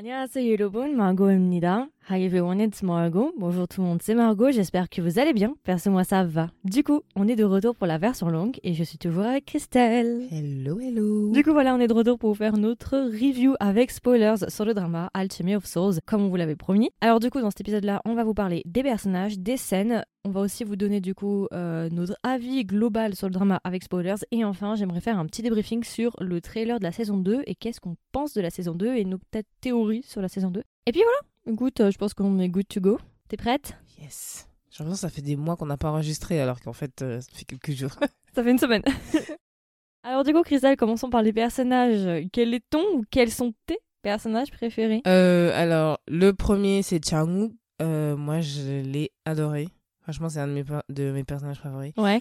안녕하세요 여러분, Margot입니다. Hi everyone, it's Margot. Bonjour tout le monde, c'est Margot, j'espère que vous allez bien. Perso, moi ça va. Du coup, on est de retour pour la version longue et je suis toujours avec Christelle. Hello, hello. Du coup, voilà, on est de retour pour vous faire notre review avec spoilers sur le drama Alchemy of Souls, comme on vous l'avait promis. Alors, du coup, dans cet épisode-là, on va vous parler des personnages, des scènes. On va aussi vous donner, du coup, euh, notre avis global sur le drama avec spoilers. Et enfin, j'aimerais faire un petit débriefing sur le trailer de la saison 2 et qu'est-ce qu'on pense de la saison 2 et nos peut-être théories sur la saison 2. Et puis voilà, écoute, euh, je pense qu'on est good to go. T'es prête? Yes. J'ai l'impression que ça fait des mois qu'on n'a pas enregistré alors qu'en fait, euh, ça fait quelques jours. Ça fait une semaine. Alors du coup, Christelle, commençons par les personnages. Quel est ton ou quels sont tes personnages préférés? Euh, alors, le premier, c'est Changwoo. Euh, moi, je l'ai adoré. Franchement, c'est un de mes, de mes personnages favoris. Ouais.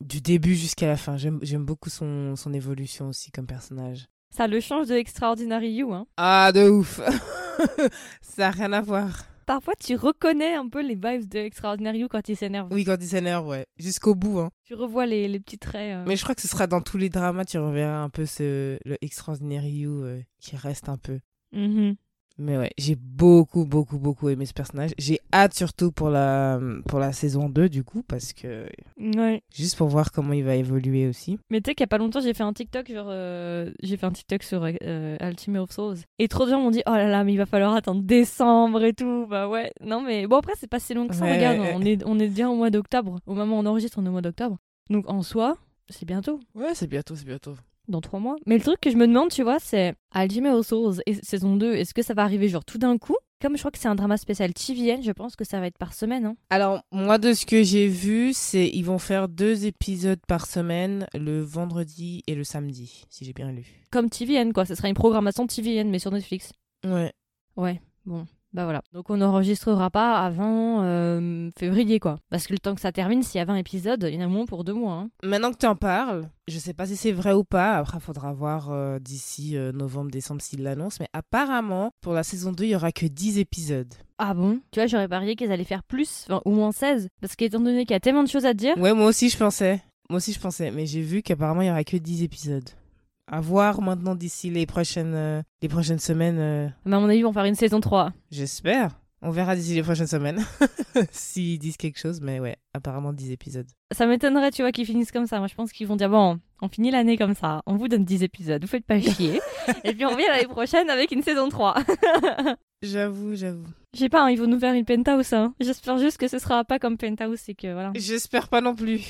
Du début jusqu'à la fin. J'aime j'aime beaucoup son, son évolution aussi comme personnage. Ça le change de Extraordinary You. Hein. Ah, de ouf Ça n'a rien à voir. Parfois, tu reconnais un peu les vibes de Extraordinary You quand il s'énerve. Oui, quand il s'énerve, ouais. Jusqu'au bout, hein. Tu revois les, les petits traits. euh. Mais je crois que ce sera dans tous les dramas, tu reverras un peu ce, le Extraordinary You euh, qui reste un peu. Mhm. Mais ouais, j'ai beaucoup, beaucoup, beaucoup aimé ce personnage. J'ai hâte surtout pour la, pour la saison 2, du coup, parce que. Ouais. Juste pour voir comment il va évoluer aussi. Mais tu sais qu'il y a pas longtemps, j'ai fait un TikTok genre euh, j'ai fait un TikTok sur euh, Ultimate of Souls et trop de gens m'ont dit "Oh là là, mais il va falloir attendre décembre et tout." Bah ouais. Non mais bon après c'est pas si long que ça, Ouais, regarde, ouais. on est on est bien au mois d'octobre. Au moment où on enregistre, on est au mois d'octobre. Donc en soi, c'est bientôt. Ouais, c'est bientôt, c'est bientôt. Dans trois mois. Mais le truc que je me demande, tu vois, c'est of Souls et saison 2, est-ce que ça va arriver genre tout d'un coup? Comme je crois que c'est un drama spécial TVN, je pense que ça va être par semaine. Hein. Alors, moi, de ce que j'ai vu, c'est ils vont faire deux épisodes par semaine, le vendredi et le samedi, si j'ai bien lu. Comme TVN, quoi. Ce sera une programmation TVN, mais sur Netflix. Ouais. Ouais, bon. Bah voilà. Donc on n'enregistrera pas avant euh, février, quoi. Parce que le temps que ça termine, s'il y a 20 épisodes, il y en a moins pour deux mois. Hein. Maintenant que tu en parles, je sais pas si c'est vrai ou pas. Après, il faudra voir euh, d'ici euh, novembre, décembre s'ils l'annoncent. Mais apparemment, pour la saison 2, il y aura que 10 épisodes. Ah bon? Tu vois, j'aurais parié qu'ils allaient faire plus, enfin, au moins 16. Parce qu'étant donné qu'il y a tellement de choses à dire, Ouais, moi aussi, je pensais. Moi aussi, je pensais. Mais j'ai vu qu'apparemment, il y aura que 10 épisodes. À voir maintenant d'ici les prochaines, euh, les prochaines semaines. euh, mais à mon avis, ils vont faire une saison 3. J'espère. On verra d'ici les prochaines semaines. S'ils disent quelque chose. Mais ouais, apparemment 10 épisodes. Ça m'étonnerait, tu vois, qu'ils finissent comme ça. Moi, je pense qu'ils vont dire bon, on finit l'année comme ça. On vous donne 10 épisodes, vous faites pas chier. Et puis on revient l'année prochaine avec une saison 3. J'avoue, j'avoue. Je sais pas, hein, ils vont nous faire une penthouse. Hein. J'espère juste que ce sera pas comme penthouse et que voilà. J'espère pas non plus.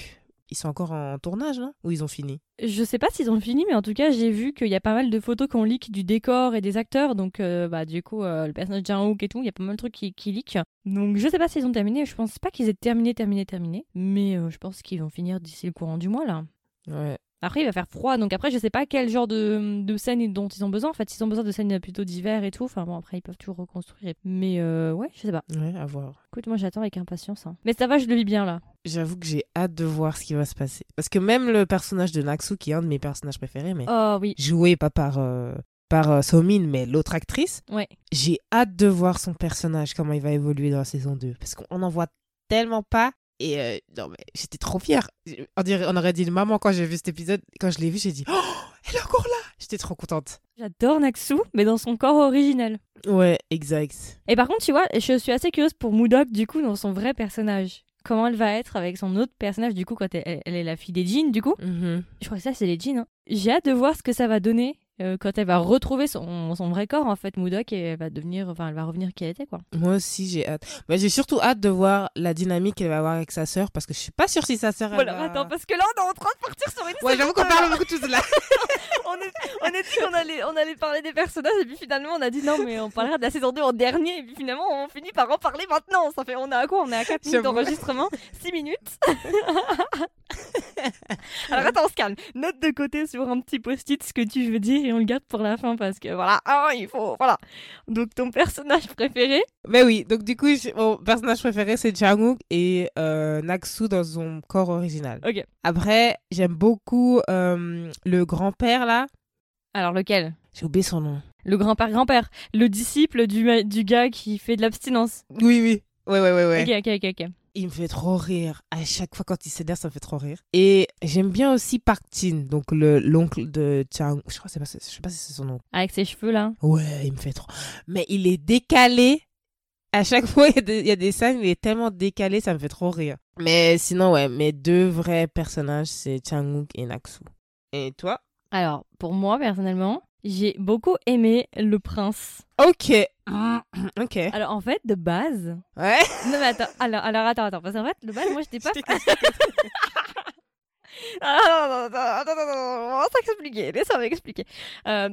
Ils sont encore en tournage, non Ou ils ont fini? Je sais pas s'ils ont fini, mais en tout cas, j'ai vu qu'il y a pas mal de photos qu'on leak du décor et des acteurs. Donc, euh, bah, du coup, euh, le personnage de Jang-hook et tout, il y a pas mal de trucs qui, qui leak. Donc, je sais pas s'ils ont terminé. Je pense pas qu'ils aient terminé, terminé, terminé. Mais euh, je pense qu'ils vont finir d'ici le courant du mois, là. Ouais. Après, il va faire froid, donc après, je sais pas quel genre de, de scène dont ils ont besoin. En fait, s'ils ont besoin de scènes plutôt d'hiver et tout, enfin bon, après, ils peuvent toujours reconstruire. Mais euh, ouais, je sais pas. Ouais, à voir. Écoute, moi, j'attends avec impatience. hein. Mais ça va, je le vis bien là. J'avoue que j'ai hâte de voir ce qui va se passer. Parce que même le personnage de Naksu, qui est un de mes personnages préférés, mais Oh oui, joué pas par, euh, par euh, Somin, mais l'autre actrice, ouais. j'ai hâte de voir son personnage, comment il va évoluer dans la saison 2. Parce qu'on en voit tellement pas. Et euh, non, mais j'étais trop fière. On, dirait, on aurait dit maman quand j'ai vu cet épisode. Quand je l'ai vu, j'ai dit Oh, elle est encore là J'étais trop contente. J'adore Naksu, mais dans son corps originel. Ouais, exact. Et par contre, tu vois, je suis assez curieuse pour Moodok, du coup, dans son vrai personnage. Comment elle va être avec son autre personnage, du coup, quand elle, elle est la fille des jeans, du coup? Mhm. Je crois que ça, c'est les jeans. hein. J'ai hâte de voir ce que ça va donner euh, quand elle va retrouver son, son vrai corps, en fait, Moodok, et elle va devenir, enfin, elle va revenir qui elle était, quoi. Moi aussi, j'ai hâte. Mais j'ai surtout hâte de voir la dynamique qu'elle va avoir avec sa sœur parce que je suis pas sûre si sa sœur. elle Voilà, va- attends, parce que là, on est en train de partir sur une Ouais, j'avoue qu'on parle beaucoup de choses là. on, est, on est dit qu'on allait, on allait parler des personnages, et puis finalement, on a dit non, mais on parlera de la saison 2 en dernier, et puis finalement, on finit par en parler maintenant. Ça fait, on est à quoi On est à 4 minutes d'enregistrement? 6 minutes? Alors attends, on se calme. Note de côté sur un petit post-it ce que tu veux dire et on le garde pour la fin parce que voilà, ah, il faut, voilà. Donc ton personnage préféré? Mais oui, donc du coup, mon personnage préféré c'est Jangwook et euh, Naksu dans son corps original. Ok. Après, j'aime beaucoup euh, le grand-père là. Alors lequel? J'ai oublié son nom. Le grand-père, grand-père. Le disciple du, du gars qui fait de l'abstinence. Oui, oui. Ouais, ouais, ouais, ouais. Ok, ok, ok, ok. Il me fait trop rire. À chaque fois quand il s'énerve, ça me fait trop rire. Et j'aime bien aussi Park Jin, donc le l'oncle de Chang. Je crois que pas, je sais pas si c'est son nom. Avec ses cheveux là. Ouais, il me fait trop. Mais il est décalé. À chaque fois, il y, a des, il y a des scènes, il est tellement décalé, ça me fait trop rire. Mais sinon, ouais, mes deux vrais personnages, c'est Chang-wook et Naksu. Et toi? Alors, pour moi, personnellement, j'ai beaucoup aimé le prince. Ok. ok. Alors, en fait, de base. Ouais. Non, mais attends, alors, alors attends, attends. Parce qu'en fait, de base, moi, j'étais pas. Ah, non, non, non, attends, attends, attends, on va s'expliquer, laisse-moi m'expliquer. Euh,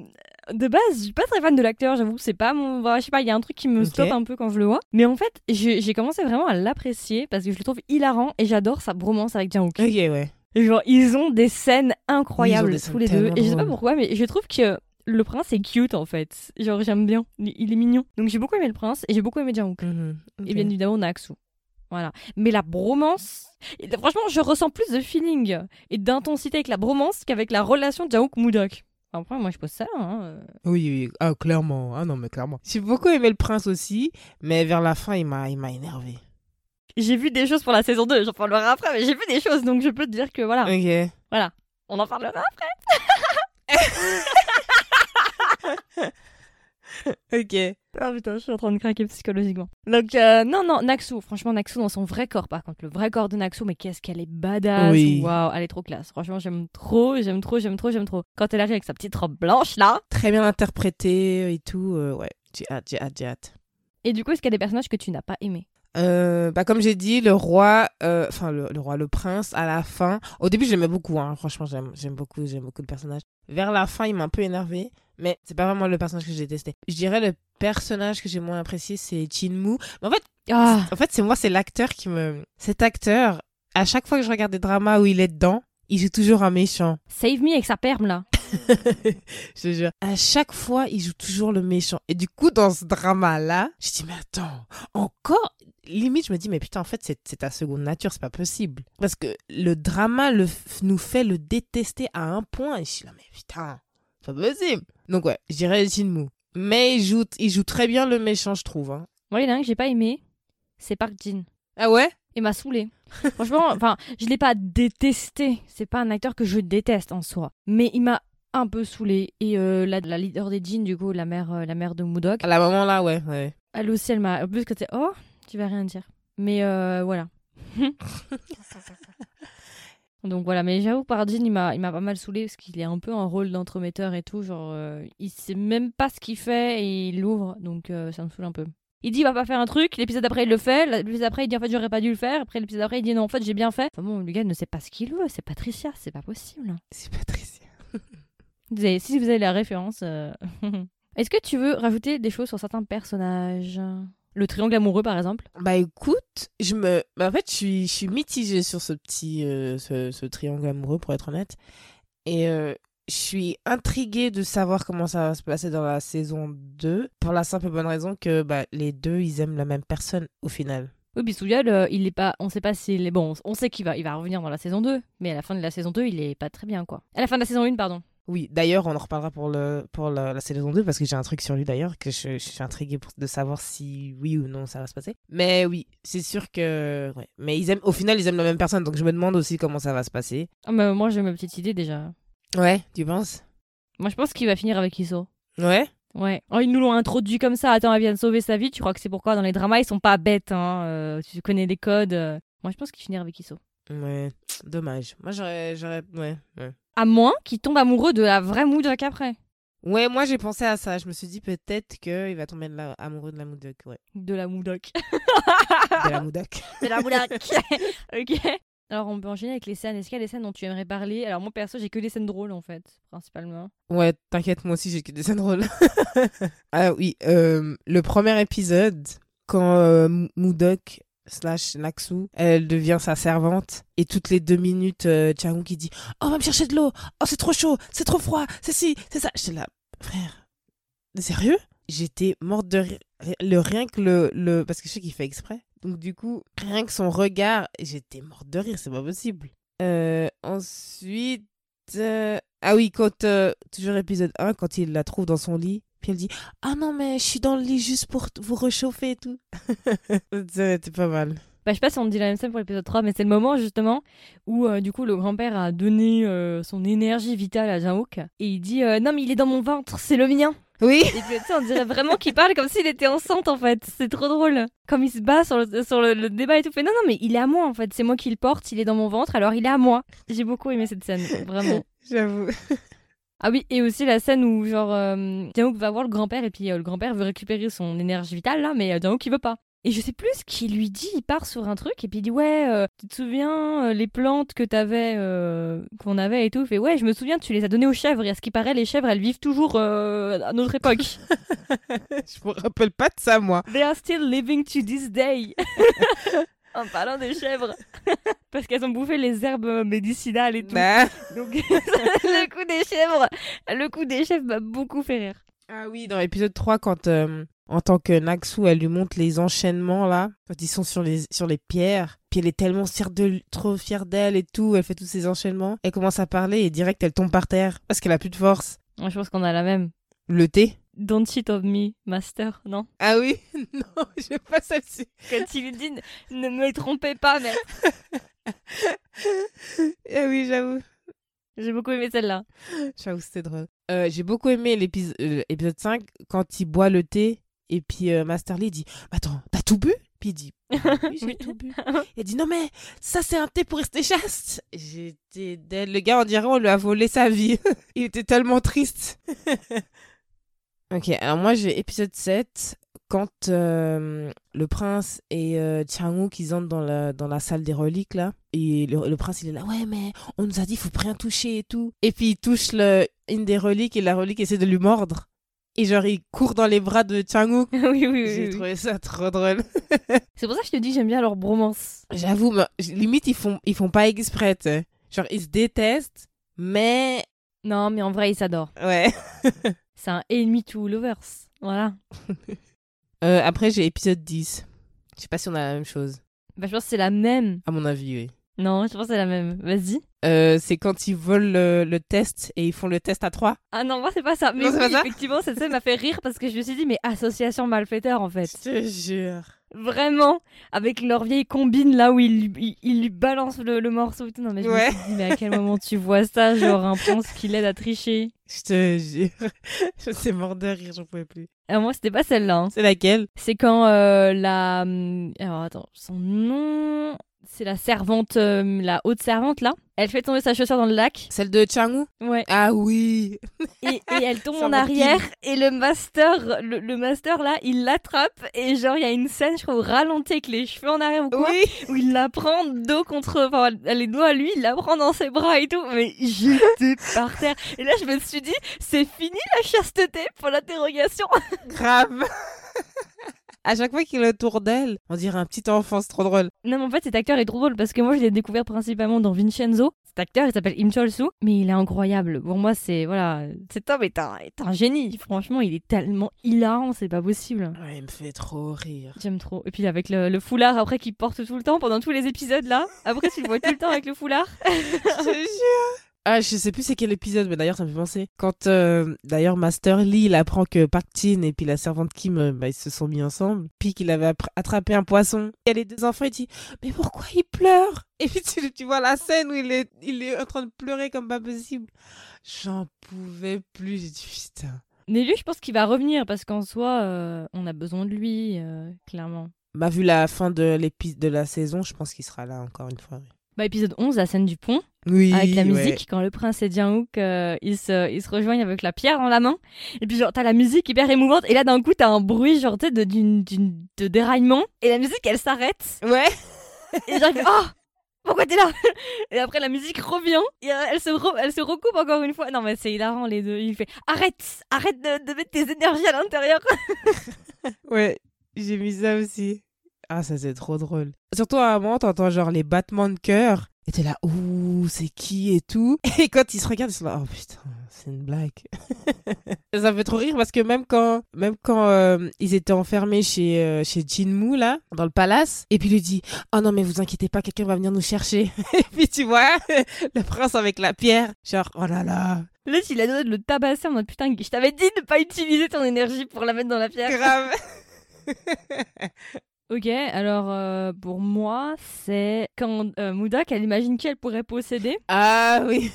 de base, je suis pas très fan de l'acteur, j'avoue, c'est pas mon. bah, je sais pas, il y a un truc qui me Ok. stoppe un peu quand je le vois. Mais en fait, j'ai commencé vraiment à l'apprécier parce que je le trouve hilarant et j'adore sa bromance avec Jang-wook. Ok, ouais. Genre, ils ont des scènes incroyables des scènes tous les deux. Et je sais pas pourquoi, mais je trouve que le prince est cute en fait. Genre, j'aime bien. Il est mignon. Donc, j'ai beaucoup aimé le prince et j'ai beaucoup aimé Jang-wook. Mhm. Et Ok. bien évidemment, Naksu. Voilà. Mais la bromance. et franchement, je ressens plus de feeling et d'intensité avec la bromance qu'avec la relation Jang-wook-Mudok. Après, moi, je pose ça. Hein. euh. Oui, oui, ah, clairement. Ah non, mais clairement. J'ai beaucoup aimé le prince aussi, mais vers la fin, il m'a, énervé. J'ai vu des choses pour la saison 2, j'en parlerai après, mais j'ai vu des choses, donc je peux te dire que voilà. Ok. On en parlera Ok. Ah putain, je suis en train de craquer psychologiquement. Donc, euh, non, non, Naxu, franchement, Naxu dans son vrai corps, par contre, le vrai corps de Naxu, mais qu'est-ce qu'elle est badass. Oui. Waouh, elle est trop classe. Franchement, j'aime trop, j'aime trop, j'aime trop, j'aime trop. Quand elle arrive avec sa petite robe blanche, là. Très bien interprété et tout. euh, ouais, j'ai hâte, j'ai hâte, j'ai hâte. Et du coup, est-ce qu'il y a des personnages que tu n'as pas aimés? Euh, bah comme j'ai dit, le roi, euh, enfin le, le roi, le prince, à la fin. Au début, j'aimais beaucoup, hein, franchement, j'aime, j'aime beaucoup, j'aime beaucoup le personnage. Vers la fin, il m'a un peu énervé, mais c'est pas vraiment le personnage que j'ai détesté. Je dirais le personnage que j'ai moins apprécié, c'est Chinmu. Mais en fait, Ah en fait, c'est moi, c'est l'acteur qui me. Cet acteur, à chaque fois que je regarde des dramas où il est dedans, il joue toujours un méchant. Save me avec sa perme, là. je te jure. À chaque fois, il joue toujours le méchant. Et du coup, dans ce drama-là, je dis, mais attends, encore? Limite, je me dis, mais putain, en fait, c'est ta seconde nature, c'est pas possible. Parce que le drama le, nous fait le détester à un point. Et je suis là, mais putain, c'est pas possible. Donc, ouais, je dirais Jinmu. Mais il joue, il joue très bien le méchant, je trouve. hein. Moi, il y en a un que j'ai pas aimé, c'est Park Jin. Ah ouais? Il m'a saoulé. Franchement, enfin, je l'ai pas détesté. C'est pas un acteur que je déteste en soi. Mais il m'a un peu saoulé. Et euh, la, la leader des jeans, du coup, la mère, euh, la mère de Moodok, À la moment là, ouais, ouais. elle aussi, elle m'a. En plus, que t'es. Oh, tu vas rien dire. Mais euh, voilà. Donc voilà, mais j'avoue, Pardine, il m'a, il m'a pas mal saoulé parce qu'il est un peu en rôle d'entremetteur et tout. Genre, euh, il sait même pas ce qu'il fait et il l'ouvre, donc euh, ça me saoule un peu. Il dit il va pas faire un truc, l'épisode après il le fait, l'épisode après il dit en fait j'aurais pas dû le faire, après l'épisode après il dit non en fait j'ai bien fait. Enfin bon, le gars ne sait pas ce qu'il veut, c'est Patricia, c'est pas possible. C'est Patricia. Vous avez- si vous avez la référence. euh, Est-ce que tu veux rajouter des choses sur certains personnages? Le triangle amoureux par exemple Bah écoute, je me. Bah, en fait, je suis, je suis mitigée sur ce petit. euh, ce, ce triangle amoureux, pour être honnête. Et euh, je suis intriguée de savoir comment ça va se passer dans la saison 2. Pour la simple et bonne raison que bah, les deux, ils aiment la même personne au final. Oui, Bisouya, le- il est pas, on sait pas s'il est bon. On sait qu'il va, il va revenir dans la saison 2, mais à la fin de la saison 2, il est pas très bien quoi. À la fin de la saison 1, pardon. Oui, d'ailleurs, on en reparlera pour, le, pour la, la saison 2 parce que j'ai un truc sur lui d'ailleurs que je, je suis intriguée pour, de savoir si oui ou non ça va se passer. Mais oui, c'est sûr que. Ouais. Mais ils aiment, au final, ils aiment la même personne donc je me demande aussi comment ça va se passer. Ah, mais moi j'ai ma petite idée déjà. Ouais, tu penses? Moi je pense qu'il va finir avec Iso. Ouais? Ouais. Oh, ils nous l'ont introduit comme ça. Attends, elle vient de sauver sa vie. Tu crois que c'est pourquoi dans les dramas ils sont pas bêtes, hein. euh, tu connais les codes. euh. Moi je pense qu'il finira avec Iso. Ouais, dommage. Moi, j'aurais. j'aurais ouais, ouais. À moins qu'il tombe amoureux de la vraie Moodok après. Ouais, moi, j'ai pensé à ça. Je me suis dit peut-être qu'il va tomber de la- amoureux de la Moudok. Ouais. De la Moodok. De la Moudok. de la Moodok. ok. Alors on peut enchaîner avec les scènes. Est-ce qu'il y a des scènes dont tu aimerais parler? Alors moi perso j'ai que des scènes drôles en fait, principalement. Ouais, t'inquiète, moi aussi, j'ai que des scènes drôles. ah oui, euh, le premier épisode, quand euh, Moudok slash Naksu, elle devient sa servante, et toutes les deux minutes, euh, qui dit « Oh, va me chercher de l'eau Oh, c'est trop chaud C'est trop froid C'est ci, c'est ça !» J'étais là, frère, sérieux? J'étais morte de rire. Le rien que le, le... Parce que je sais qu'il fait exprès. Donc du coup, rien que son regard, j'étais morte de rire, c'est pas possible. Euh, ensuite... euh, Ah oui, quand... euh, Toujours épisode 1, quand il la trouve dans son lit, puis elle dit « Ah non, mais je suis dans le lit juste pour vous réchauffer et tout. » C'était pas mal. Bah, je sais pas si on dit la même scène pour l'épisode 3, mais c'est le moment justement où euh, du coup le grand-père a donné euh, son énergie vitale à Jang-wook et il dit euh, non mais il est dans mon ventre, c'est le mien. Oui. Et puis tu sais, on dirait vraiment qu'il parle comme s'il était enceinte en fait. C'est trop drôle. Comme il se bat sur le, sur le, le débat et tout. Fait non non mais il est à moi en fait. C'est moi qui le porte. Il est dans mon ventre. Alors il est à moi. J'ai beaucoup aimé cette scène. Vraiment. J'avoue. Ah oui, et aussi la scène où genre euh, va voir le grand-père et puis euh, le grand-père veut récupérer son énergie vitale là, mais euh, Jang-wook il veut pas. Et je sais plus ce qu'il lui dit, il part sur un truc et puis il dit ouais, euh, tu te souviens euh, les plantes que t'avais, qu'on avait et tout? Il fait ouais, je me souviens, tu les as données aux chèvres et à ce qui paraît les chèvres elles vivent toujours à notre époque. je me rappelle pas de ça, moi. They are still living to this day. en parlant des chèvres, parce qu'elles ont bouffé les herbes médicinales et tout. Bah. Donc le coup des chèvres, le coup des chèvres m'a beaucoup fait rire. Ah oui, dans l'épisode 3, quand euh, en tant que Naxu, elle lui montre les enchaînements là, quand ils sont sur les, sur les pierres, puis elle est tellement fière de, trop fière d'elle et tout, elle fait tous ces enchaînements, elle commence à parler et direct elle tombe par terre parce qu'elle a plus de force. Moi, je pense qu'on a la même. Le thé Don't cheat of me, master, non? Ah oui Non, je pas celle-ci. Quand il lui dit ne me trompez pas, mais Ah oui, j'avoue. j'ai beaucoup aimé celle-là. J'avoue, c'était drôle. Euh, J'ai beaucoup aimé l'épisode euh, épisode 5 quand il boit le thé et puis euh, Master Lee dit Attends, t'as tout bu? Puis il dit Oui, j'ai Oui. tout bu. Il dit Non, mais ça, c'est un thé pour rester chaste. J'étais. Le gars, on dirait, on lui a volé sa vie. il était tellement triste. Ok, alors moi, j'ai épisode 7 quand euh, le prince et euh, Chang-wook ils entrent dans la, dans la salle des reliques là et le, le prince il est là ouais mais on nous a dit faut rien toucher et tout et puis il touche le, une des reliques et la relique essaie de lui mordre et genre il court dans les bras de Chang-wook oui, oui, oui. j'ai oui. trouvé ça trop drôle C'est pour ça que je te dis j'aime bien leur bromance. j'avoue mais limite ils font ils font pas exprès tu sais. genre ils se détestent mais Non, mais en vrai, ils s'adorent. ouais C'est un ennemi to lovers. Voilà. Euh, après j'ai épisode 10 je sais pas si on a la même chose Bah, je pense que c'est la même. à mon avis oui Non, je pense que c'est la même. Vas-y. Euh, c'est quand ils volent le, le test et ils font le test à 3 Ah non, moi, c'est pas ça. Mais Non, c'est oui, pas ça effectivement, cette scène m'a fait rire parce que je me suis dit, mais association malfaiteur, en fait. je te jure Vraiment, avec leur vieille combine là où ils lui, ils, ils lui balancent le, le morceau et tout. Non, mais je Ouais. me suis dit, mais à quel moment tu vois ça Genre un prince qui l'aide à tricher? Je te jure. Je suis mort de rire, j'en pouvais plus. Alors, moi, c'était pas celle-là. hein. C'est laquelle? C'est quand euh, la. hum, Alors, attends, son nom. C'est la servante, euh, la haute servante là. Elle fait tomber sa chaussure dans le lac. Celle de Changwoo Ouais. Ah oui Et, et elle tombe en arrière. Et le master, le, le master là, il l'attrape. Et genre, il y a une scène, je crois, au ralenti avec les cheveux en arrière ou quoi. Oui où il la prend dos contre, enfin, les doigts à lui, il la prend dans ses bras et tout, mais j'étais par terre. Et là, je me suis dit, c'est fini la chasteté pour l'interrogation. Grave À chaque fois qu'il est autour d'elle, on dirait un petit enfant, c'est trop drôle. Non, mais en fait, cet acteur est trop drôle parce que moi, je l'ai découvert principalement dans Vincenzo. Cet acteur, il s'appelle Im Chol-soo, mais il est incroyable. Pour moi, c'est, voilà, cet homme est un, est un génie. Franchement, il est tellement hilarant, c'est pas possible. Ouais, il me fait trop rire. J'aime trop. Et puis avec le, le foulard après qu'il porte tout le temps pendant tous les épisodes là. Après, tu le vois tout le temps avec le foulard. Je te jure ah, je sais plus c'est quel épisode, mais d'ailleurs ça me fait penser. Quand euh, d'ailleurs Master Lee il apprend que Park Jin et puis la servante Kim euh, bah, ils se sont mis ensemble, puis qu'il avait attrapé un poisson. Il y a les deux enfants, il dit mais pourquoi il pleure Et puis tu, tu vois la scène où il est il est en train de pleurer comme pas possible. J'en pouvais plus, j'ai dit putain. Mais lui, je pense qu'il va revenir parce qu'en soi, euh, on a besoin de lui, euh, clairement. Bah vu la fin de l'épisode de la saison, je pense qu'il sera là encore une fois. Bah, épisode 11, la scène du pont, Oui. avec la ouais. musique, quand le prince et Jang-wook, euh, ils, se, ils se rejoignent avec la pierre dans la main. Et puis, genre, t'as la musique hyper émouvante. Et là, d'un coup, t'as un bruit, genre, tu sais, de, d'une- d'une- de déraillement. Et la musique, elle s'arrête. Ouais. Et genre, il fait, oh pourquoi t'es là? Et après, la musique revient. Et euh, elle se, re- elle se recoupe encore une fois. Non, mais c'est hilarant, les deux. Il fait, arrête Arrête de, de mettre tes énergies à l'intérieur. Ouais, j'ai mis ça aussi. Ah, ça c'est trop drôle. Surtout à un moment, t'entends genre les battements de cœur. Et t'es là, ouh, c'est qui et tout. Et quand ils se regardent, ils sont là, oh putain, c'est une blague. ça me fait trop rire parce que même quand, même quand euh, ils étaient enfermés chez, euh, chez Jinmu, là, dans le palace, et puis il lui dit, oh non, mais vous inquiétez pas, quelqu'un va venir nous chercher. et puis tu vois, le prince avec la pierre, genre, oh là là, Là, il a donné de le tabasser en mode putain, je t'avais dit de pas utiliser ton énergie pour la mettre dans la pierre. grave. Ok, alors euh, pour moi, c'est quand euh, Moudak, elle imagine qui elle pourrait posséder? Ah oui.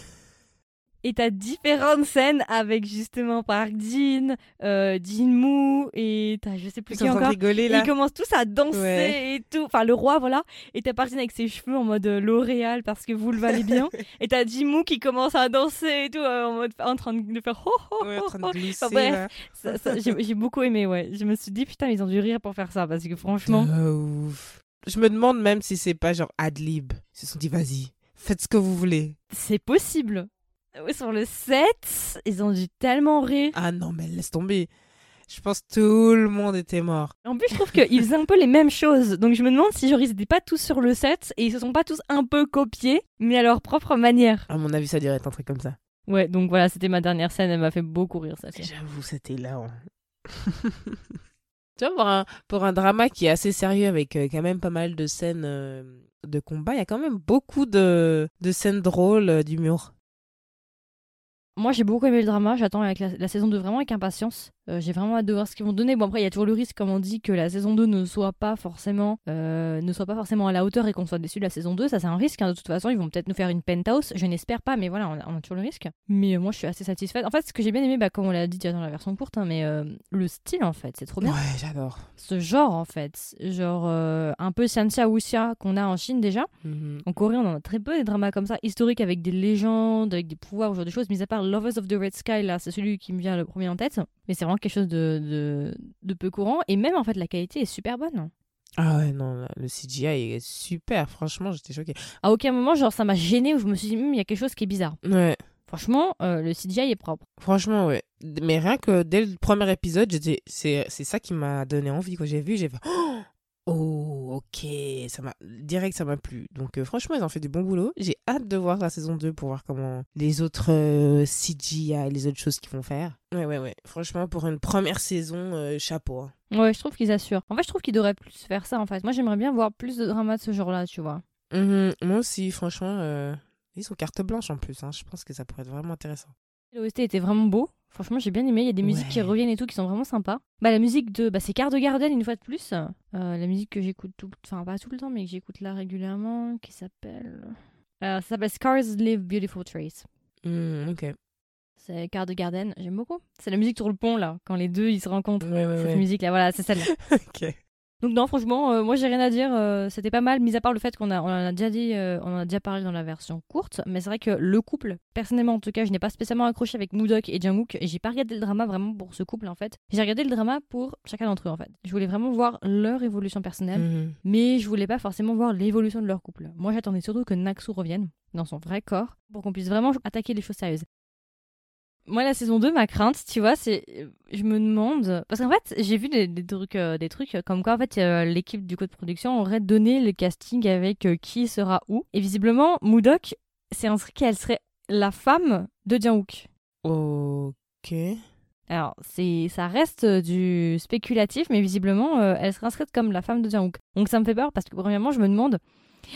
Et t'as différentes scènes avec justement Park Jin, euh, Jinmu et t'as je sais plus qui encore. rigoler là. ils commencent tous à danser Ouais. et tout. Enfin, le roi, voilà. Et t'as Park Jin avec ses cheveux en mode euh, L'Oréal parce que vous le valez bien. et t'as Jinmu qui commence à danser et tout, euh, en mode en train de faire ho ho Ouais, ho, ho. Enfin, bref. Ça- ça, J'ai j'ai beaucoup aimé, ouais. Je me suis dit, putain, ils ont dû rire pour faire ça parce que franchement. Ouf. Je me demande même si c'est pas genre ad-lib. Ils se sont dit, vas-y, faites ce que vous voulez. C'est possible. Sur le set, ils ont dû tellement rire. Ah non, mais laisse tomber. Je pense que tout le monde était mort. En plus, je trouve qu'ils faisaient un peu les mêmes choses. Donc je me demande si genre ils étaient pas tous sur le set et ils se sont pas tous un peu copiés, mais à leur propre manière. À mon avis, ça dirait être un truc comme ça. Ouais, donc voilà, c'était ma dernière scène, elle m'a fait beaucoup rire ça. J'avoue, c'était là. tu vois, pour un, pour un drama qui est assez sérieux avec euh, quand même pas mal de scènes euh, de combat, il y a quand même beaucoup de, de scènes drôles euh, d'humour. Moi, j'ai beaucoup aimé le drama. J'attends avec la, la saison 2 vraiment avec impatience. Euh, j'ai vraiment hâte de voir ce qu'ils vont donner. Bon, après, il y a toujours le risque, comme on dit, que la saison 2 ne soit pas forcément, euh, ne soit pas forcément à la hauteur et qu'on soit déçu de la saison 2. Ça, c'est un risque. hein. De toute façon, ils vont peut-être nous faire une penthouse. Je n'espère pas, mais voilà, on a, on a toujours le risque. Mais euh, moi, je suis assez satisfaite. En fait, ce que j'ai bien aimé, bah, comme on l'a dit déjà dans la version courte, hein, mais le style, en fait, c'est trop bien. Ouais, j'adore. Ce genre, en fait. Genre, un peu Xianxia Wuxia qu'on a en Chine déjà. Mhm. En Corée, on en a très peu des dramas comme ça, historiques avec des légendes, avec des pouvoirs, ce genre de choses. Mis à part Lovers of the Red Sky, là, c'est celui qui me vient le premier en tête. Mais c'est vraiment quelque chose de, de, de peu courant. Et même, en fait, la qualité est super bonne. Ah ouais, non, le CGI est super. Franchement, j'étais choquée. À aucun moment, genre, ça m'a gêné où je me suis dit, Hum, il y a quelque chose qui est bizarre. Ouais. Franchement, euh, le CGI est propre. Franchement, ouais. Mais rien que dès le premier épisode, c'est ça qui m'a donné envie. Quand j'ai vu, j'ai fait, oh, oh, ok, ça m'a, direct, ça m'a plu. Donc, euh, franchement, ils ont fait du bon boulot. J'ai hâte de voir la saison 2 pour voir comment les autres euh, CGI, les autres choses qu'ils vont faire. Ouais, ouais, ouais. Franchement, pour une première saison, euh, chapeau. hein. Ouais, je trouve qu'ils assurent. En fait, je trouve qu'ils devraient plus faire ça, en fait. Moi, j'aimerais bien voir plus de dramas de ce genre-là, tu vois. Mhm. Moi aussi, franchement, euh, ils ont carte blanche en plus. hein. Je pense que ça pourrait être vraiment intéressant. L'OST était vraiment beau. Franchement, j'ai bien aimé. Il y a des musiques qui reviennent et tout qui sont vraiment sympas. Bah, la musique de. Bah, c'est Card Garden, une fois de plus. Euh, la musique que j'écoute tout. Enfin, pas tout le temps, mais que j'écoute là régulièrement. Qui s'appelle. Euh, ça s'appelle Scars Live Beautiful Trace. Mhm, ok. C'est Card Garden. J'aime beaucoup. C'est la musique sur le pont, là. Quand les deux, ils se rencontrent. Ouais, ouais, Cette ouais. musique-là, voilà, c'est celle-là. ok. Donc non, franchement, euh, moi j'ai rien à dire. euh, C'était pas mal, mis à part le fait qu'on a, on en a déjà dit, euh, on en a déjà parlé dans la version courte. Mais c'est vrai que le couple, personnellement en tout cas, je n'ai pas spécialement accroché avec Moodok et Jungkook. Et j'ai pas regardé le drama vraiment pour ce couple en fait. J'ai regardé le drama pour chacun d'entre eux en fait. Je voulais vraiment voir leur évolution personnelle, Mhm. mais je voulais pas forcément voir l'évolution de leur couple. Moi j'attendais surtout que Naksu revienne dans son vrai corps pour qu'on puisse vraiment attaquer les choses sérieuses. Moi, la saison 2, ma crainte, tu vois, c'est. Je me demande. Parce qu'en fait, j'ai vu des, des trucs, euh, des trucs comme quoi, en fait, euh, l'équipe du code production aurait donné le casting avec euh, qui sera où. Et visiblement, Moodok, c'est inscrit qu'elle serait la femme de Jungkook. Ok. Alors, c'est, ça reste euh, du spéculatif, mais visiblement, euh, elle serait inscrite comme la femme de Jungkook. Donc ça me fait peur parce que, premièrement, je me demande.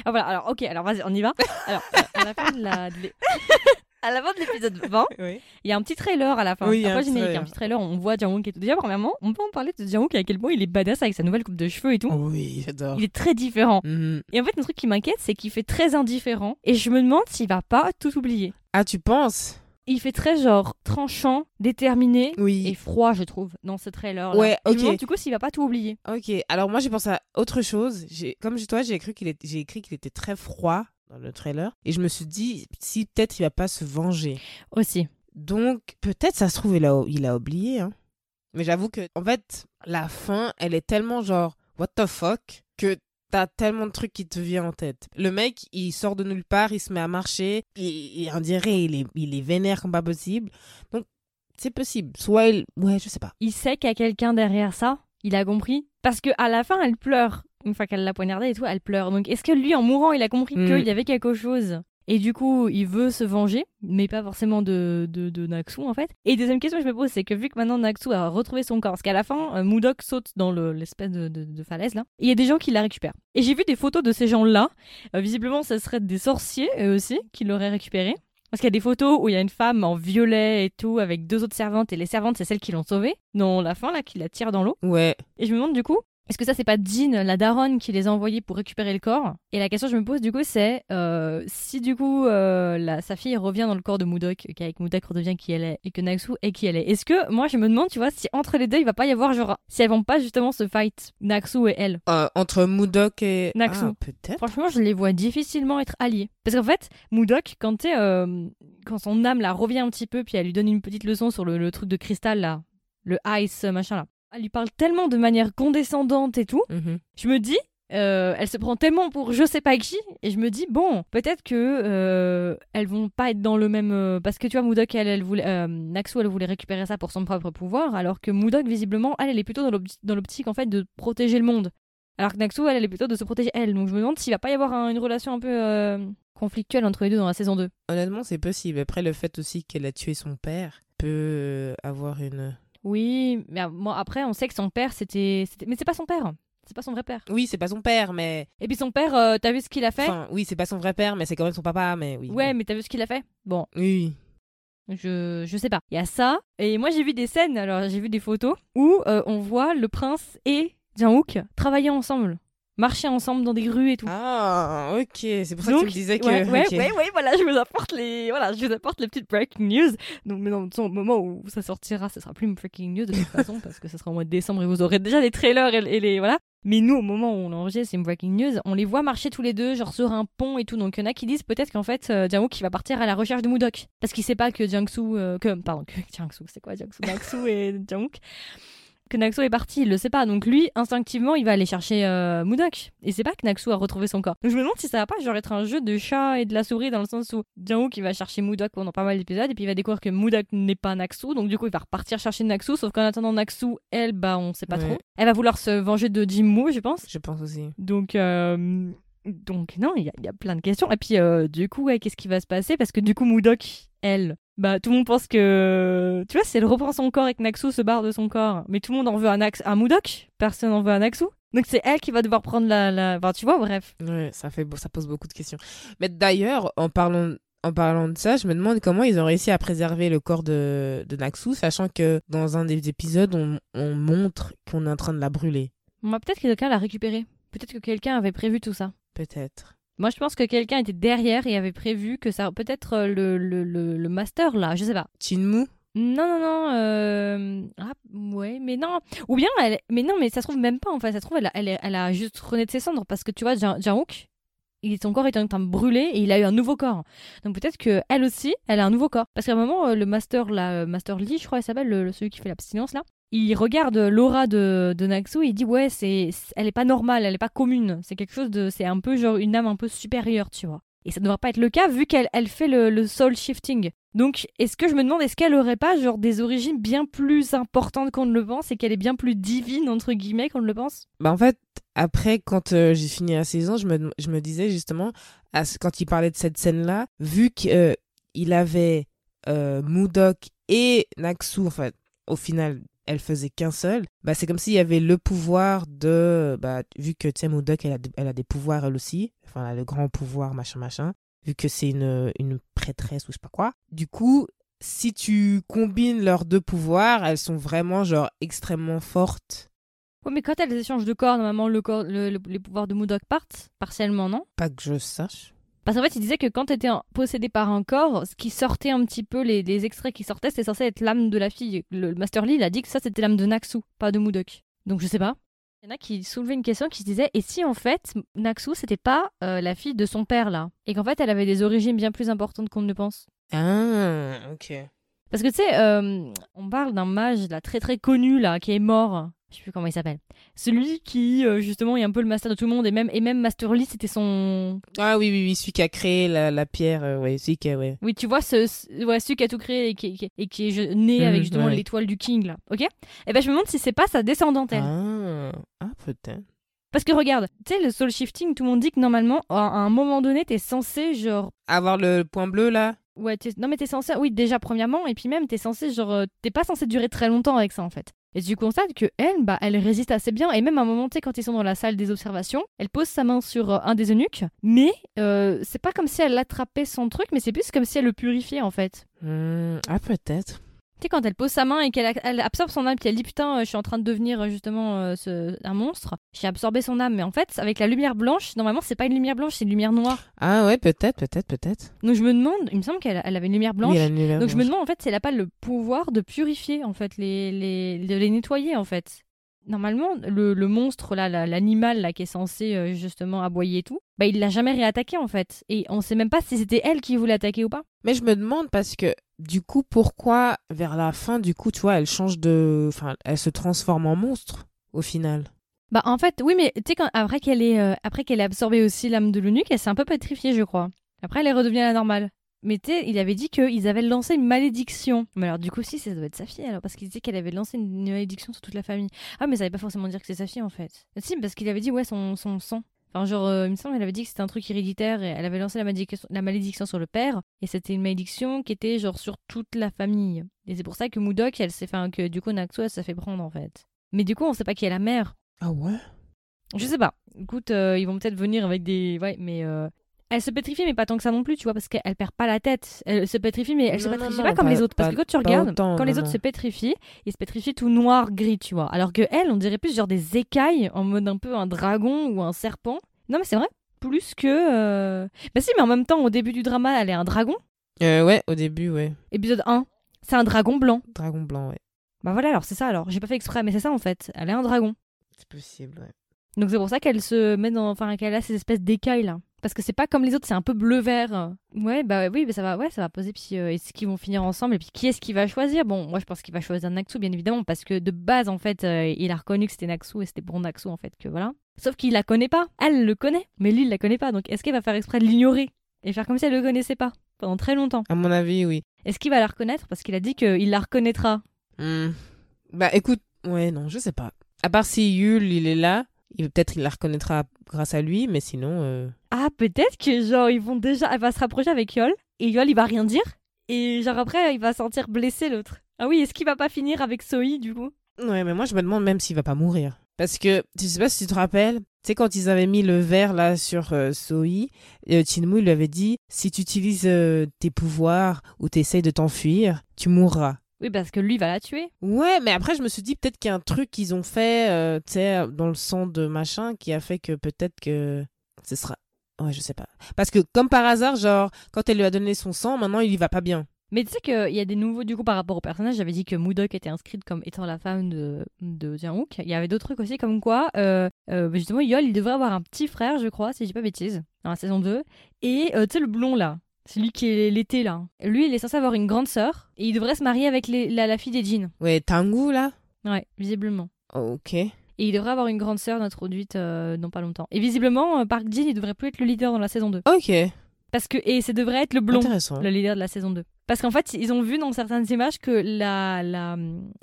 Ah voilà, alors, ok, alors vas-y, on y va. Alors, euh, à la fin de la. À la fin de l'épisode 20, Oui. il y a un petit trailer à la fin. Oui, il y a Après un petit trailer, on voit Jungkook et tout. Déjà, premièrement, on peut en parler de Jungkook à quel point il est badass avec sa nouvelle coupe de cheveux et tout. Oui, j'adore. Il est très différent. Mhm. Et en fait, le truc qui m'inquiète, c'est qu'il fait très indifférent. Et je me demande s'il va pas tout oublier. Ah, tu penses? Il fait très genre tranchant, déterminé Oui. et froid, je trouve, dans ce trailer. Ouais, Je me ok. demande du coup s'il va pas tout oublier. Ok, alors moi j'ai pensé à autre chose. J'ai, comme toi, j'ai cru qu'il est, j'ai écrit qu'il était très froid dans le trailer, et je me suis dit si peut-être il va pas se venger. Aussi. Donc peut-être ça se trouve il a, il a oublié. Hein. Mais j'avoue que en fait la fin, elle est tellement genre what the fuck que t'as tellement de trucs qui te viennent en tête. Le mec, il sort de nulle part, il se met à marcher, et, et on dirait il est, il est vénère comme pas possible. Donc c'est possible. Soit il, ouais, je sais pas. Il sait qu'il y a quelqu'un derrière ça. Il a compris. Parce que à la fin, elle pleure. Une fois qu'elle l'a poignardé et tout, elle pleure. Donc est-ce que lui, en mourant, il a compris Mm. qu'il y avait quelque chose et du coup, il veut se venger, mais pas forcément de, de, de Naksu en fait? Et deuxième question que je me pose, c'est que vu que maintenant Naksu a retrouvé son corps, parce qu'à la fin, euh, Moodok saute dans le- l'espèce de, de- de falaise là, il y a des gens qui la récupèrent. Et j'ai vu des photos de ces gens-là. Euh, visiblement, ce seraient des sorciers eux aussi qui l'auraient récupéré. Parce qu'il y a des photos où il y a une femme en violet et tout, avec deux autres servantes, et les servantes, c'est celles qui l'ont sauvée, dans la fin, là, qui la tire dans l'eau. Ouais. Et je me demande du coup, Est-ce que ça, c'est pas Jean, la daronne, qui les a envoyés pour récupérer le corps? Et la question que je me pose, du coup, c'est euh, si du coup euh, la, sa fille revient dans le corps de Mudok, qu'avec Mudok redevient qui elle est, et que Naxu est qui elle est. Est-ce que, moi, je me demande, tu vois, si entre les deux, il va pas y avoir genre, si elles vont pas justement se fight, Naxu et elle? Euh, entre Mudok et Naxu. Ah, peut-être. Franchement, je les vois difficilement être alliés. Parce qu'en fait, Mudok, quand t'es, quand son âme là revient un petit peu, puis elle lui donne une petite leçon sur le, le truc de cristal là, le ice machin là. Elle lui parle tellement de manière condescendante et tout. Mhm. Je me dis, euh, elle se prend tellement pour je sais pas qui, et je me dis bon, peut-être que euh, elles vont pas être dans le même euh, parce que tu vois elle, elle voulait euh, Naxu elle voulait récupérer ça pour son propre pouvoir, alors que Mudok visiblement elle elle est plutôt dans l'opti- dans l'optique en fait de protéger le monde, alors que Naxu elle elle est plutôt de se protéger elle. Donc je me demande s'il va pas y avoir un- une relation un peu euh, conflictuelle entre les deux dans la saison 2. Honnêtement, c'est possible. Après, le fait aussi qu'elle a tué son père peut avoir une. Oui, mais moi après on sait que son père c'était, mais c'est pas son père, c'est pas son vrai père. Oui, c'est pas son père, mais. Et puis son père, euh, t'as vu ce qu'il a fait? Enfin, oui, c'est pas son vrai père, mais c'est quand même son papa, mais oui. Ouais, mais t'as vu ce qu'il a fait? Bon, Oui. Je, je sais pas. Il y a ça. Et moi, j'ai vu des scènes, alors j'ai vu des photos où euh, on voit le prince et Jang-wook travailler ensemble, marcher ensemble dans des rues et tout. Ah, ok. C'est pour ça que Donc, tu me disais que. ouais, ouais, ok. ouais, ouais, voilà, je vous apporte les, voilà, je vous apporte les petites breaking news. Donc, mais dans au moment où ça sortira, ce sera plus une breaking news de toute façon parce que ça sera au mois de décembre et vous aurez déjà les trailers et, et les, voilà. Mais nous, au moment où on l'enregistre, c'est une breaking news, on les voit marcher tous les deux, genre sur un pont et tout. Donc il y en a qui disent peut-être qu'en fait, euh, Jang-wook il va partir à la recherche de Mudok parce qu'il sait pas que Jiangsu, euh, que pardon, que Jiangsu, c'est quoi Jiangsu, Naksu et Jang-wook que Naxo est parti, il le sait pas. Donc lui, instinctivement, il va aller chercher euh, Mudok. Et c'est pas que Naxo a retrouvé son corps. Donc je me demande si ça va pas genre être un jeu de chat et de la souris dans le sens où Jang-wook il va chercher Mudok pendant pas mal d'épisodes et puis il va découvrir que Mudok n'est pas Naxu. Donc du coup, il va repartir chercher Naxu. Sauf qu'en attendant Naxu, elle, bah on sait pas Ouais. trop. Elle va vouloir se venger de Jimmo, je pense. Je pense aussi. Donc, euh, donc non, il y, a- il y a plein de questions. Et puis, euh, du coup, ouais, qu'est-ce qui va se passer? Parce que du coup, Mudok, elle, bah, tout le monde pense que. Tu vois, si elle reprend son corps et que Naxu se barre de son corps, mais tout le monde en veut un, Nax... un Mudok, personne en veut un Naxu. Donc, c'est elle qui va devoir prendre la. la... Enfin, tu vois, bref. Ouais, ça, fait, ça pose beaucoup de questions. Mais d'ailleurs, en parlant, en parlant de ça, je me demande comment ils ont réussi à préserver le corps de, de Naxu, sachant que dans un des épisodes, on, on montre qu'on est en train de la brûler. Bah, peut-être que quelqu'un l'a récupéré. Peut-être que quelqu'un avait prévu tout ça. Peut-être. Moi, je pense que quelqu'un était derrière et avait prévu que ça. Peut-être euh, le, le, le, le master, là, je sais pas. Chinmu Non, non, non. Euh... Ah, ouais, mais non. Ou bien, elle... mais non, mais ça se trouve même pas. En fait, ça se trouve, elle a, elle, a juste rené de ses cendres parce que tu vois, Jang-wook, il son corps était en train de brûler et il a eu un nouveau corps. Donc peut-être que elle aussi, elle a un nouveau corps. Parce qu'à un moment, euh, le master, là, euh, Master Lee, je crois, il s'appelle, le, le- celui qui fait l'abstinence là. Il regarde l'aura de, de Naxu et il dit ouais c'est elle est pas normale elle est pas commune. C'est quelque chose de c'est un peu genre une âme un peu supérieure tu vois. Et ça ne devrait pas être le cas vu qu'elle elle fait le, soul shifting. Donc, est-ce que je me demande, est-ce qu'elle aurait pas genre des origines bien plus importantes qu'on ne le pense et qu'elle est bien plus divine entre guillemets qu'on ne le pense? Bah en fait, après, quand euh, j'ai fini la saison, je me, je me disais justement, quand il parlait de cette scène-là, vu qu'il avait euh, et Naxu, en fait, au final, elle faisait qu'un seul, bah c'est comme s'il y avait le pouvoir de... Bah, vu que, Mudok, elle a, elle a des pouvoirs elle aussi, enfin, elle a le grand pouvoir, machin, machin, vu que c'est une, une prêtresse ou je sais pas quoi. Du coup, si tu combines leurs deux pouvoirs, elles sont vraiment, genre, extrêmement fortes. Ouais, mais quand elles échangent de corps, normalement le corps, le- le- les pouvoirs de Modoc partent partiellement, non? Pas que je sache. Parce qu'en fait, il disait que quand t'étais en- possédé par un corps, ce qui sortait un petit peu, les, les extraits qui sortaient, c'était censé être l'âme de la fille. Le, Master Lee, il a dit que ça, c'était l'âme de Naxu, pas de Modoc. Donc je sais pas. Il y en a qui soulevaient une question qui se disait et si en fait Naxu c'était pas euh, la fille de son père là? Et qu'en fait elle avait des origines bien plus importantes qu'on ne le pense Ah, ok. Parce que tu sais, euh, on parle d'un mage là très très connu là qui est mort. Je sais plus comment il s'appelle. Celui qui euh, justement est un peu le master de tout le monde et même et même Master Lee c'était son. Ah oui, oui, oui, celui qui a créé la, la pierre, euh, ouais, celui qui a, ouais. Oui, tu vois ce, ce- ouais, celui qui a tout créé et qui, qui- et qui est je- né Mhm, avec justement ouais. l'étoile du King là. Ok? Et ben je me demande si c'est pas sa descendante elle. Ah, ah peut-être. Parce que regarde, tu sais le soul shifting, tout le monde dit que normalement à un moment donné t'es censé genre Avoir le point bleu, là? Ouais, non mais t'es censé, oui déjà premièrement, et puis même t'es censé genre, euh, t'es pas censé durer très longtemps avec ça en fait. Et tu constates que elle, bah elle résiste assez bien, et même à un moment, quand ils sont dans la salle des observations, elle pose sa main sur euh, un des eunuques, mais euh, c'est pas comme si elle attrapait son truc, mais c'est plus comme si elle le purifiait en fait. Hmm, Ah, peut-être. Tu sais, quand elle pose sa main et qu'elle elle absorbe son âme, puis elle dit putain, euh, je suis en train de devenir euh, justement euh, ce, un monstre, j'ai absorbé son âme. Mais en fait, avec la lumière blanche, normalement, c'est pas une lumière blanche, c'est une lumière noire. Ah ouais, peut-être, peut-être, peut-être. Donc je me demande, il me semble qu'elle elle avait une lumière blanche. Oui, elle a une lumière Donc je me demande en fait si elle a pas le pouvoir de purifier en fait les, les de les nettoyer en fait. Normalement, le, le monstre là, la- l'animal là qui est censé euh, justement aboyer et tout, bah il l'a jamais réattaqué en fait. Et on sait même pas si c'était elle qui voulait attaquer ou pas. Mais je me demande parce que du coup, pourquoi vers la fin, du coup, tu vois, elle change de. Enfin, elle se transforme en monstre au final? Bah en fait, oui, mais tu sais quand après qu'elle ait euh, après qu'elle ait absorbé aussi l'âme de l'eunuque, elle s'est un peu pétrifiée, je crois. Après, elle est redevenue la normale. Mais tu sais, il avait dit qu'ils avaient lancé une malédiction. Mais alors du coup, si, ça doit être sa fille alors, parce qu'il disait qu'elle avait lancé une malédiction sur toute la famille. Ah, mais ça veut pas forcément dire que c'est sa fille en fait. Si, parce qu'il avait dit ouais son sang. Enfin, genre, euh, il me semble, elle avait dit que c'était un truc héréditaire et elle avait lancé la, malédiction- la malédiction sur le père. Et c'était une malédiction qui était genre sur toute la famille. Et c'est pour ça que Moudok, elle s'est fait, enfin, que du coup, Naxo, elle s'est fait prendre en fait. Mais du coup, on sait pas qui est la mère. Ah ouais? Je sais pas. Écoute, euh, ils vont peut-être venir avec des. Ouais, mais. euh, Elle se pétrifie, mais pas tant que ça non plus, tu vois, parce qu'elle perd pas la tête. Elle se pétrifie, mais elle se Non, pétrifie non, pas comme pas- les autres. Parce pas- que quand tu regardes, autant, quand les autres se pétrifient, ils se pétrifient tout noir, gris, tu vois. Alors que elle, on dirait plus genre des écailles en mode un peu un dragon ou un serpent. Non, mais c'est vrai. Plus que. euh, Bah si, mais en même temps, au début du drama, elle est un dragon. Euh, Ouais, au début, ouais. Épisode 1, c'est un dragon blanc. Dragon blanc, ouais. Bah voilà, alors c'est ça alors. J'ai pas fait exprès, mais c'est ça en fait. Elle est un dragon. C'est possible, ouais. Donc c'est pour ça qu'elle se met dans, enfin qu'elle a ces espèces d'écailles là. Parce que c'est pas comme les autres, c'est un peu bleu-vert. Ouais, bah oui, mais ça va, ouais, ça va poser. Puis euh, est-ce qu'ils vont finir ensemble Et puis qui est-ce qui va choisir? Bon, moi je pense qu'il va choisir Naxu, bien évidemment, parce que de base en fait, euh, il a reconnu que c'était Naxu et c'était pour Naxu en fait que voilà. Sauf qu'il la connaît pas. Elle le connaît, mais lui il la connaît pas. Donc est-ce qu'elle va faire exprès de l'ignorer et faire comme si elle le connaissait pas pendant très longtemps? À mon avis, oui. Est-ce qu'il va la reconnaître? Parce qu'il a dit qu'il la reconnaîtra. Hmm. Bah écoute, ouais, non, je sais pas. À part si Yul, il est là, peut-être il la reconnaîtra grâce à lui, mais sinon. euh, Ah, peut-être que genre ils vont déjà. Elle va se rapprocher avec Yol et Yol il va rien dire et genre après il va sentir blessé l'autre. Ah oui, est-ce qu'il va pas finir avec Soi du coup? Ouais, mais moi je me demande même s'il va pas mourir. Parce que, je sais pas si tu te rappelles, tu sais, quand ils avaient mis le verre là sur euh, Soi, euh, Chinmu il lui avait dit si tu utilises euh, tes pouvoirs ou t'essayes de t'enfuir, tu mourras. Oui, parce que lui va la tuer. Ouais, mais après je me suis dit peut-être qu'il y a un truc qu'ils ont fait, euh, tu sais, dans le sang de machin qui a fait que peut-être que ce sera. Ouais, je sais pas. Parce que comme par hasard, genre, quand elle lui a donné son sang, maintenant il y va pas bien. Mais tu sais qu'il y a des nouveaux du coup par rapport au personnage. J'avais dit que Moodok était inscrite comme étant la femme de, de Jiang-wook. Il y avait d'autres trucs aussi comme quoi, euh, euh, justement, Yol il devrait avoir un petit frère, je crois, si je dis pas bêtise, dans la saison 2. Et tu sais, le blond là, celui qui est l'été là. Lui, il est censé avoir une grande sœur et il devrait se marier avec les- la, la fille des jeans. Ouais, Tangu là? Ouais, visiblement. Ok. Et il devrait avoir une grande sœur introduite euh, dans pas longtemps. Et visiblement, euh, Park Jin, il devrait plus être le leader dans la saison 2. Ok. Parce que, et ça devrait être le blond, Intéressant. le leader de la saison 2. Parce qu'en fait, ils ont vu dans certaines images que la, la,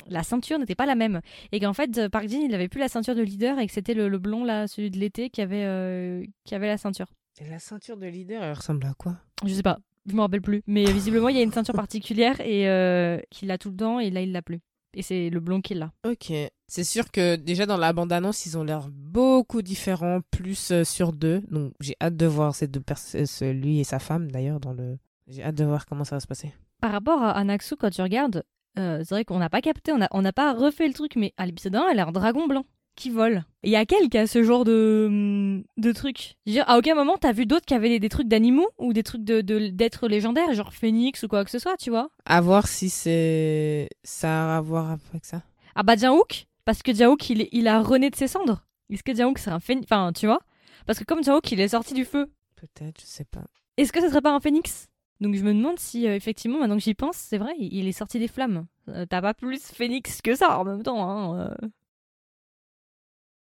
la ceinture n'était pas la même. Et qu'en fait, Park Jin, il avait plus la ceinture de leader et que c'était le, le blond, là, celui de l'été, qui avait, euh, qui avait la ceinture. Et la ceinture de leader, elle ressemble à quoi? Je sais pas, je me rappelle plus. Mais visiblement, il y a une ceinture particulière et euh, qu'il a tout le temps et là, il l'a plus. Et c'est le blond qui l'a. Ok. C'est sûr que déjà dans la bande-annonce, ils ont l'air beaucoup différents, plus euh, sur deux. Donc j'ai hâte de voir ces deux personnes, lui et sa femme d'ailleurs, dans le. J'ai hâte de voir comment ça va se passer. Par rapport à Anaxu, quand tu regardes, euh, c'est vrai qu'on n'a pas capté, on n'a on n'a pas refait le truc, mais à l'épisode 1, elle a un dragon blanc qui vole. Il y a quel qui a ce genre de, de truc? Dire, à aucun moment, t'as vu d'autres qui avaient des, des trucs d'animaux ou des trucs de de- d'êtres légendaires, genre phénix ou quoi que ce soit, tu vois? À voir si c'est ça a à voir avec ça. Ah bah Jiaouk Parce que Jiaouk, il, il a rené de ses cendres. Est-ce que Jiaouk, c'est un phénix Enfin, tu vois? Parce que comme Jiaouk, il est sorti du feu, Peut-être, je sais pas. est-ce que ce serait pas un phénix? Donc je me demande si euh, effectivement maintenant que j'y pense c'est vrai il il est sorti des flammes Euh, t'as pas plus phénix que ça en même temps hein, euh.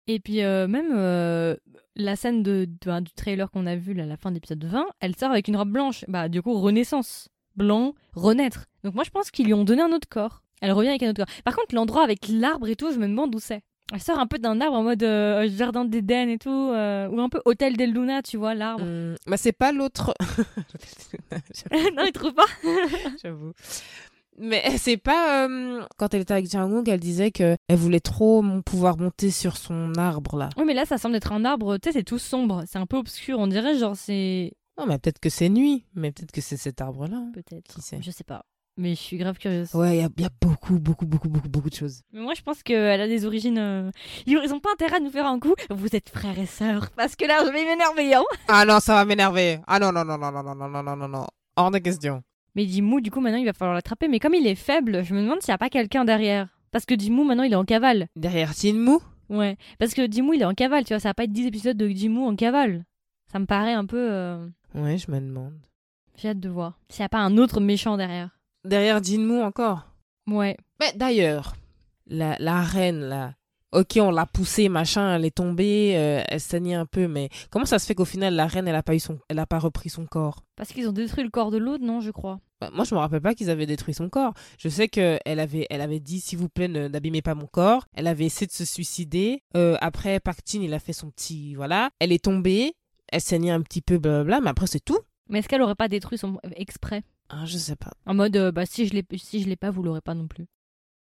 Et puis euh, même euh, la scène de, de- du trailer qu'on a vu là, à la fin de l'épisode 20 elle sort avec une robe blanche. Bah du coup renaissance. Blanc renaître. Donc moi je pense qu'ils lui ont donné un autre corps. Elle revient avec un autre corps. Par contre l'endroit avec l'arbre et tout je me demande où c'est. Elle sort un peu d'un arbre en mode euh, jardin d'Éden et tout ou un peu hôtel del Luna tu vois l'arbre. Hum, bah c'est pas l'autre. non il trouve pas. J'avoue. Mais c'est pas euh, quand elle était avec Jang elle disait que elle voulait trop mon- pouvoir monter sur son arbre là. Oui, mais là, ça semble être un arbre, tu sais, c'est tout sombre, c'est un peu obscur, on dirait, genre, c'est. Non, mais peut-être que c'est nuit, mais peut-être que c'est cet arbre là. Peut-être. Qui sait Je sais pas. Mais je suis grave curieuse. Ouais, il y a, y a beaucoup, beaucoup, beaucoup, beaucoup, beaucoup de choses. Mais moi, je pense qu'elle a des origines. euh, Ils ils ont pas intérêt à nous faire un coup. Vous êtes frères et sœurs. Parce que là, je vais m'énerver, hein. Ah non, ça va m'énerver. Ah non, non, non, non, non, non, non, non, non, non, non. Hors de question. Mais Jimou, du coup, maintenant, il va falloir l'attraper. Mais comme il est faible, je me demande s'il n'y a pas quelqu'un derrière. Parce que Jimou, maintenant, il est en cavale. Derrière Jinmu Ouais. Parce que Jimou, il est en cavale, tu vois. Ça va pas être 10 épisodes de Jimou en cavale. Ça me paraît un peu. euh, Ouais, je me demande. J'ai hâte de voir. S'il n'y a pas un autre méchant derrière. Derrière Jinmu encore? Ouais. Mais d'ailleurs, la, la reine, là. Ok, on l'a poussée, machin, elle est tombée, euh, elle saignait un peu, mais comment ça se fait qu'au final, la reine, elle a pas, eu son, elle a pas repris son corps? Parce qu'ils ont détruit le corps de l'autre, non, je crois. Bah, Moi, je me rappelle pas qu'ils avaient détruit son corps. Je sais qu'elle avait, elle avait dit, s'il vous plaît, ne- n'abîmez pas mon corps. Elle avait essayé de se suicider. Euh, après, Park Jin, il a fait son petit, voilà. Elle est tombée, elle saignait un petit peu, blablabla, mais après, c'est tout. Mais est-ce qu'elle aurait pas détruit son exprès? Ah, je sais pas. En mode, euh, bah si je l'ai si je l'ai pas, vous l'aurez pas non plus.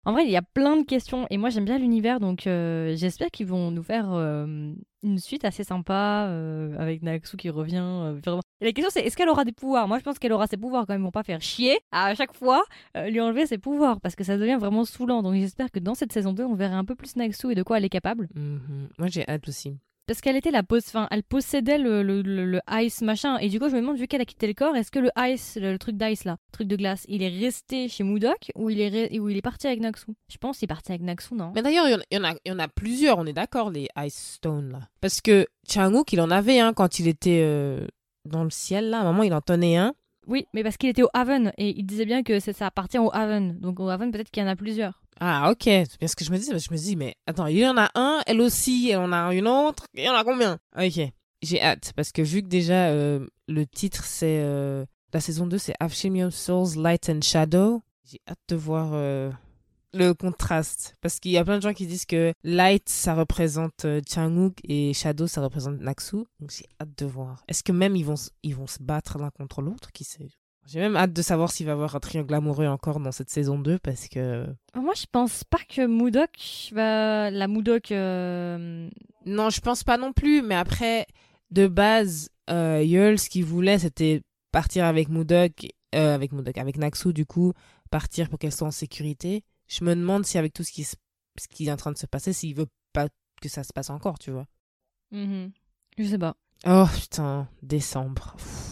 En vrai, il y a plein de questions et moi j'aime bien l'univers donc euh, j'espère qu'ils vont nous faire euh, une suite assez sympa euh, avec Naxu qui revient. vraiment. Et la question c'est est-ce qu'elle aura des pouvoirs? Moi je pense qu'elle aura ses pouvoirs quand même. Ils vont pas faire chier à chaque fois lui enlever ses pouvoirs parce que ça devient vraiment saoulant. Donc j'espère que dans cette saison 2 on verra un peu plus Naxu et de quoi elle est capable. Mhm. Moi, j'ai hâte aussi. Parce qu'elle était la pose, enfin, elle possédait le, le, le- le ice machin. Et du coup, je me demande, vu qu'elle a quitté le corps, est-ce que le ice, le, truc d'ice là, le truc de glace, il est resté chez Moodok ou il est, ou il est parti avec Naxu Je pense qu'il est parti avec Naxu, non? Mais d'ailleurs, il y en- a- il y en a plusieurs, on est d'accord, les Ice Stone, là. Parce que Changwook, il en avait un quand il était euh, dans le ciel, là. À un moment, il en tenait un. Oui, mais parce qu'il était au Haven et il disait bien que ça appartient au Haven. Donc au Haven, peut-être qu'il y en a plusieurs. Ah, ok. C'est bien ce que je me dis. parce Je me dis, mais attends, il y en a un, elle aussi, elle en a une autre. Il y en a combien? Ok. J'ai hâte, parce que vu que déjà, euh, le titre, c'est... euh, la saison 2, c'est Alchemy of Souls, Light and Shadow. J'ai hâte de voir euh, le contraste. Parce qu'il y a plein de gens qui disent que Light, ça représente Changwook et Shadow, ça représente Naxu. Donc j'ai hâte de voir. Est-ce que même ils vont, ils vont se battre l'un contre l'autre? Qui sait? J'ai même hâte de savoir s'il va y avoir un triangle amoureux encore dans cette saison 2 parce que... Moi, je pense pas que Moodok va. La Moodok. euh, Non, je pense pas non plus, mais après, de base, euh, Yeul, ce qu'il voulait, c'était partir avec Moodok, euh, avec Moodok, avec Naxu, du coup, partir pour qu'elle soit en sécurité. Je me demande si avec tout ce qui, se- ce qui est en train de se passer, s'il veut pas que ça se passe encore, tu vois. mhm. Je sais pas. Oh putain, décembre. Pff.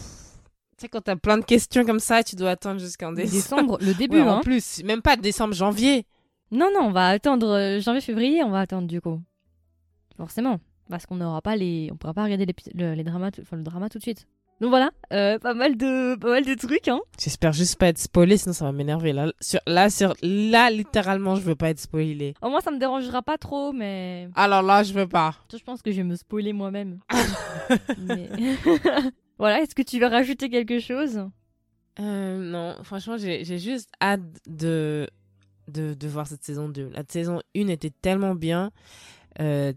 Tu sais, quand t'as plein de questions comme ça, tu dois attendre jusqu'en décembre. Décembre, le début, Ouais, hein. En plus, même pas décembre, janvier. Non, non, on va attendre euh, janvier-février, on va attendre du coup. Forcément. Parce qu'on n'aura pas les. On pourra pas regarder l'épi- le, les dramas, tout- enfin, le drama tout de suite. Donc voilà, euh, pas, mal de, pas mal de trucs, hein. J'espère juste pas être spoilé, sinon ça va m'énerver. Là, sur, là, sur, là, littéralement, je veux pas être spoilé. Au moins, ça me dérangera pas trop, mais. Alors là, je veux pas. Je pense que je vais me spoiler moi-même. Mais- voilà, est-ce que tu veux rajouter quelque chose? Euh, non, franchement, j'ai juste hâte de, de, de voir cette saison 2. La saison 1 était tellement bien. euh,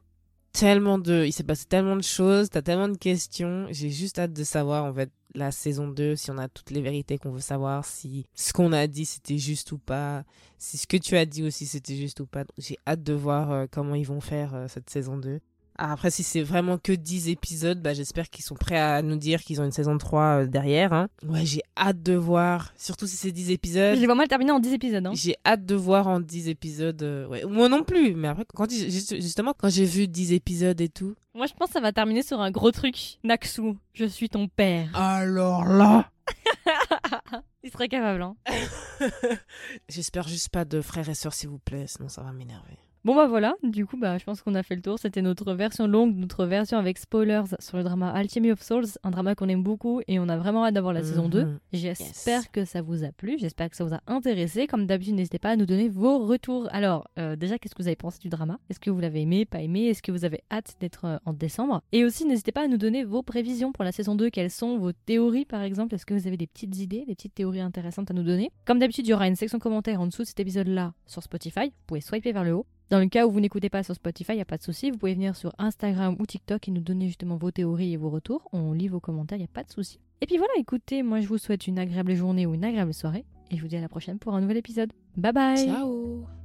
tellement de. Il s'est passé tellement de choses. T'as tellement de questions. J'ai juste hâte de savoir, en fait, la saison 2, si on a toutes les vérités qu'on veut savoir, si ce qu'on a dit c'était juste ou pas, si ce que tu as dit aussi c'était juste ou pas. J'ai hâte de voir euh, comment ils vont faire cette saison 2. Ah, Après, si c'est vraiment que 10 épisodes, bah, j'espère qu'ils sont prêts à nous dire qu'ils ont une saison 3 euh, derrière. hein. Ouais, j'ai hâte de voir. Surtout si c'est 10 épisodes. J'ai vraiment terminé en 10 épisodes. Hein. J'ai hâte de voir en 10 épisodes. euh, ouais. Moi non plus, mais après, quand, justement, quand j'ai vu 10 épisodes et tout. Moi, je pense que ça va terminer sur un gros truc. Naxu, je suis ton père. Alors là Il serait capable, hein. J'espère juste pas de frères et sœurs, s'il vous plaît, sinon ça va m'énerver. Bon bah voilà, du coup bah je pense qu'on a fait le tour. C'était notre version longue, notre version avec spoilers sur le drama Alchemy of Souls, un drama qu'on aime beaucoup et on a vraiment hâte d'avoir la saison 2. Mhm. J'espère Yes. que ça vous a plu, j'espère que ça vous a intéressé. Comme d'habitude, n'hésitez pas à nous donner vos retours. Alors, euh, déjà, qu'est-ce que vous avez pensé du drama? Est-ce que vous l'avez aimé, pas aimé? Est-ce que vous avez hâte d'être euh, en décembre? Et aussi, n'hésitez pas à nous donner vos prévisions pour la saison 2. Quelles sont vos théories, par exemple? Est-ce que vous avez des petites idées, des petites théories intéressantes à nous donner? Comme d'habitude, il y aura une section commentaires en dessous de cet épisode-là sur Spotify. Vous pouvez swiper vers le haut. Dans le cas où vous n'écoutez pas sur Spotify, il n'y a pas de souci. Vous pouvez venir sur Instagram ou TikTok et nous donner justement vos théories et vos retours. On lit vos commentaires, il n'y a pas de souci. Et puis voilà, écoutez, moi je vous souhaite une agréable journée ou une agréable soirée. Et je vous dis à la prochaine pour un nouvel épisode. Bye bye Ciao